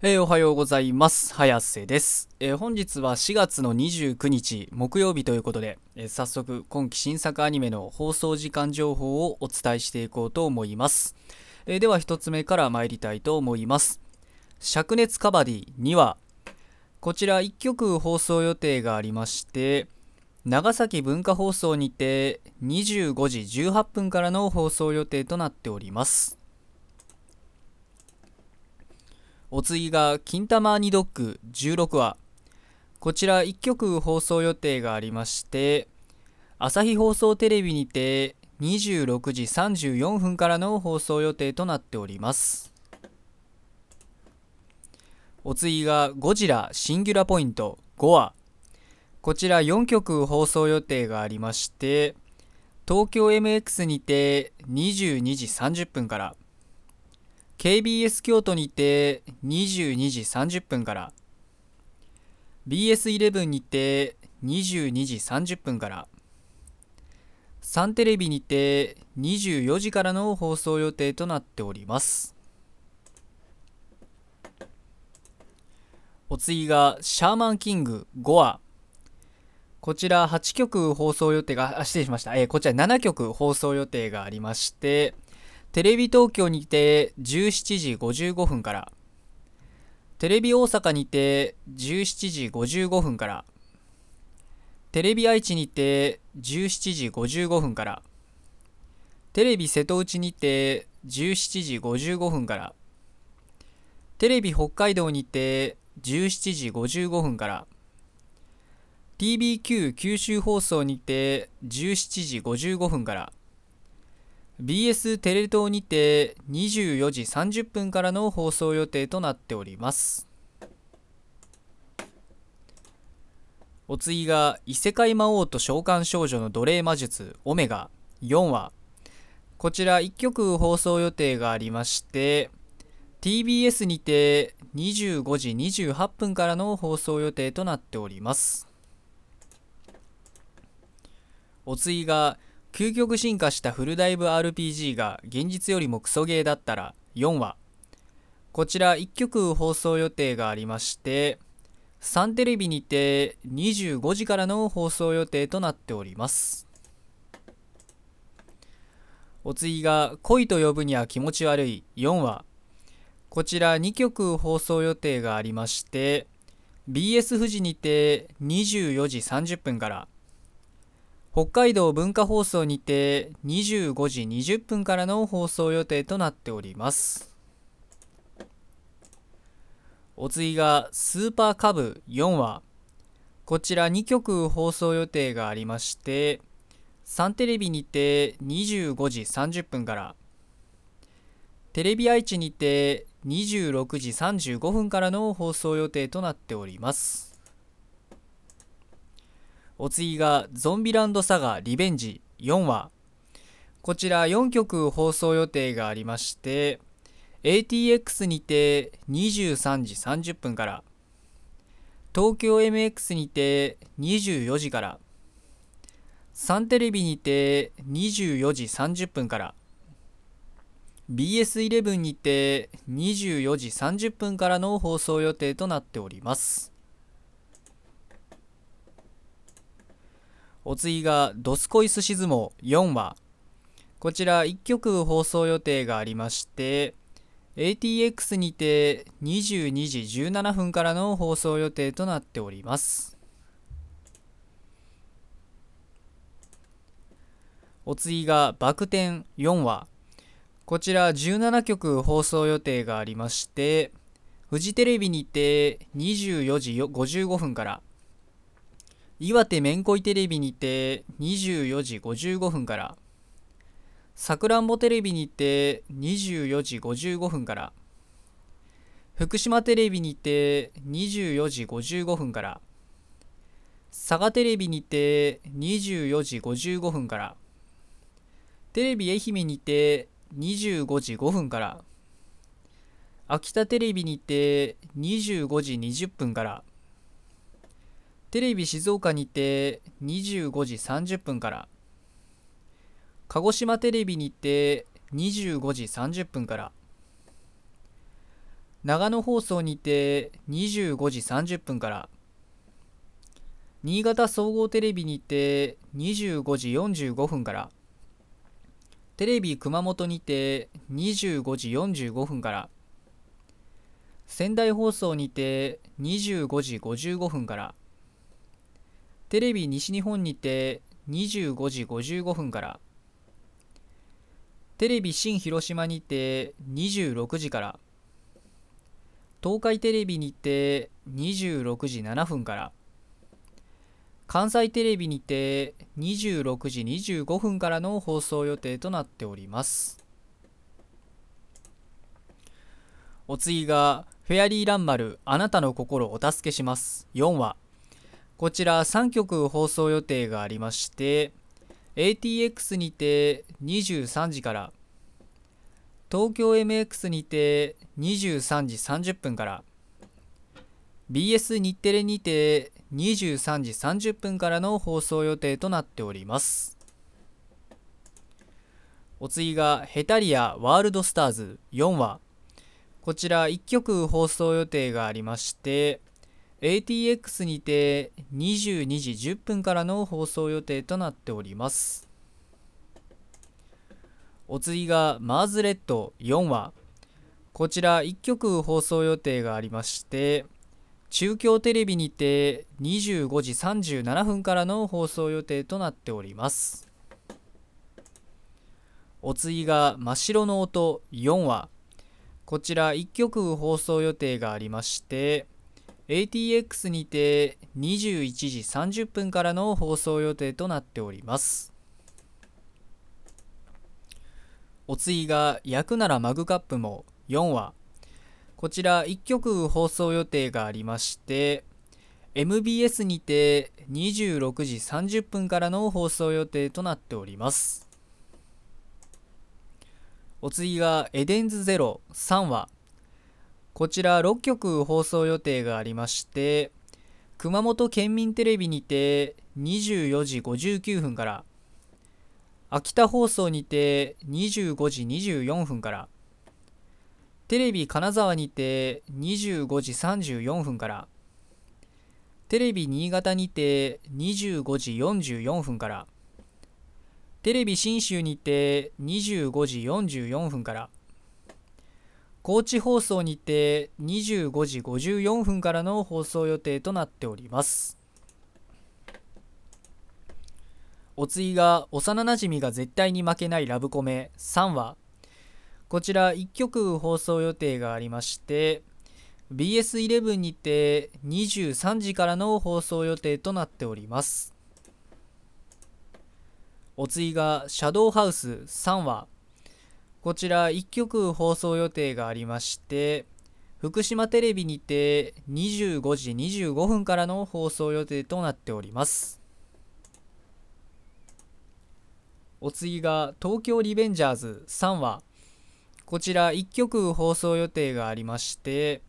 えーおはようございます。早瀬です、えー本日は4月の29日木曜日ということで、えー早速今期新作アニメの放送時間情報をお伝えしていこうと思います。えでは一つ目から参りたいと思います。灼熱カバディ2話。こちら1曲放送予定がありまして、長崎文化放送にて25時18分からの放送予定となっております。お次が金玉アニドッグ16話。こちら1曲放送予定がありまして朝日放送テレビにて26時34分からの放送予定となっております。お次がゴジラシンギュラポイント5話。こちら4曲放送予定がありまして東京 MX にて22時30分から KBS 京都にて22時30分から BS11 にて22時30分からサンテレビにて24時からの放送予定となっております。お次がシャーマンキング5話こちら8曲放送予定があ失礼しました、えーこちら7曲放送予定がありましてテレビ東京にて17時55分からテレビ大阪にて17時55分からテレビ愛知にて17時55分からテレビ瀬戸内にて17時55分からテレビ北海道にて17時55分から TBQ 九州放送にて17時55分から BS テレ東にて24時30分からの放送予定となっております。お次が異世界魔王と召喚少女の奴隷魔術オメガ。4話。こちら1曲放送予定がありまして TBS にて25時28分からの放送予定となっております。お次が究極進化したフルダイブ RPG が現実よりもクソゲーだったら4話。こちら1曲放送予定がありましてサンテレビにて25時からの放送予定となっております。お次が恋と呼ぶには気持ち悪い4話。こちら2曲放送予定がありまして BS 富士にて24時30分から北海道文化放送にて25時20分からの放送予定となっております。お次がスーパーカブ4話。こちら2曲放送予定がありましてサンテレビにて25時30分からテレビ愛知にて26時35分からの放送予定となっております。お次がゾンビランドサガリベンジ。4話。こちら4曲放送予定がありまして ATX にて23時30分から。東京 MX にて24時から。サンテレビにて24時30分から。BS11 にて24時30分からの放送予定となっております。お次が「ドスコイスシズモ4話」こちら1曲放送予定がありまして ATX にて22時17分からの放送予定となっております。お次が「バク転4話」こちら17曲放送予定がありましてフジテレビにて24時55分から岩手めんこいテレビにて24時55分からさくらんぼテレビにて24時55分から福島テレビにて24時55分から佐賀テレビにて24時55分からテレビ愛媛にて25時5分から秋田テレビにて25時20分からテレビ静岡にて25時30分から。鹿児島テレビにて25時30分から。長野放送にて25時30分から。新潟総合テレビにて25時45分から。テレビ熊本にて25時45分から。仙台放送にて25時55分から。テレビ西日本にて25時55分から。テレビ新広島にて26時から。東海テレビにて26時7分から。関西テレビにて26時25分からの放送予定となっております。お次がフェアリーランマルあなたの心お助けします。4話。こちら3曲放送予定がありまして ATX にて23時から東京 MX にて23時30分から BS 日テレにて23時30分からの放送予定となっております。お次がヘタリアワールドスターズ4話。こちら1曲放送予定がありまして ATX にて22時10分からの放送予定となっております。お次がマーズレッド4話。こちら1曲放送予定がありまして中京テレビにて25時37分からの放送予定となっております。お次が真っ白の音4話。こちら1曲放送予定がありまして ATX にて21時30分からの放送予定となっております。お次が「焼くならマグカップ」も4話こちら1曲放送予定がありまして MBS にて26時30分からの放送予定となっております。お次がエデンズゼロ3話こちら6曲放送予定がありまして熊本県民テレビにて24時59分から秋田放送にて25時24分からテレビ金沢にて25時34分からテレビ新潟にて25時44分からテレビ信州にて25時44分から高知放送にて25時54分からの放送予定となっております。お次が幼なじみが絶対に負けないラブコメ。3話。こちら1曲放送予定がありまして BS11 にて23時からの放送予定となっております。お次がシャドウハウス。3話。こちら1曲放送予定がありまして福島テレビにて25時25分からの放送予定となっております。お次が東京リベンジャーズ3話こちら1曲放送予定がありまして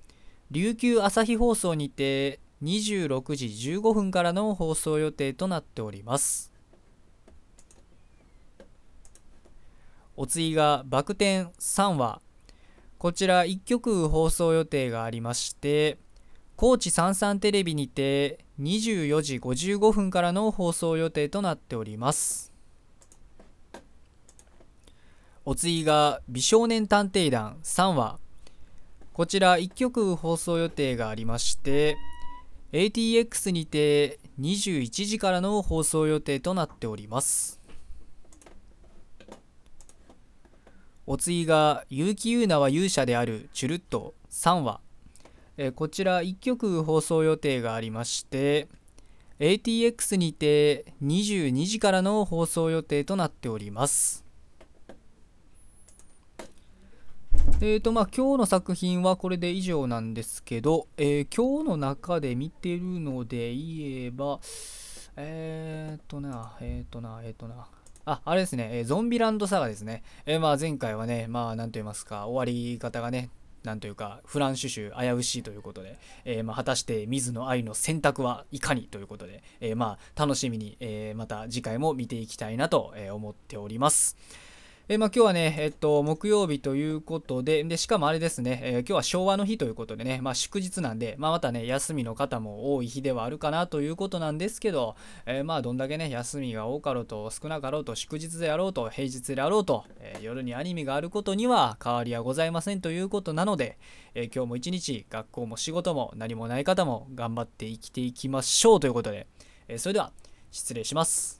琉球朝日放送にて26時15分からの放送予定となっております。お次がバク転3話。こちら1曲放送予定がありまして高知さんさんテレビにて24時55分からの放送予定となっております。お次が美少年探偵団3話。こちら1曲放送予定がありまして ATX にて21時からの放送予定となっております。お次が結城優奈は勇者であるチュルッと3話えこちら1曲放送予定がありまして ATX にて22時からの放送予定となっております。えーとまあ、今日の作品はこれで以上なんですけど、えー、今日の中で見てるので言えば、えーとな、えーとな、えーとな、あ、あれですね、えー、ゾンビランドサガですね。えー、まあ前回はね、まあなんと言いますか、終わり方がね、なんというか、フランシュ州危うしいということで、えー、まあ、果たして水野愛の選択はいかにということで、えまあ楽しみに、えまた次回も見ていきたいなと思っております。えまあ、今日はね、えっと、木曜日ということで、でしかもあれですね、えー、今日は昭和の日ということでね、まあ、祝日なんで、まあ、またね、休みの方も多い日ではあるかなということなんですけど、えー、まあ、どんだけね、休みが多かろうと、少なかろうと、祝日であろうと、平日であろうと、え、夜にアニメがあることには変わりはございませんということなので、え今日も一日、学校も仕事も何もない方も頑張って生きていきましょうということで、えそれでは、失礼します。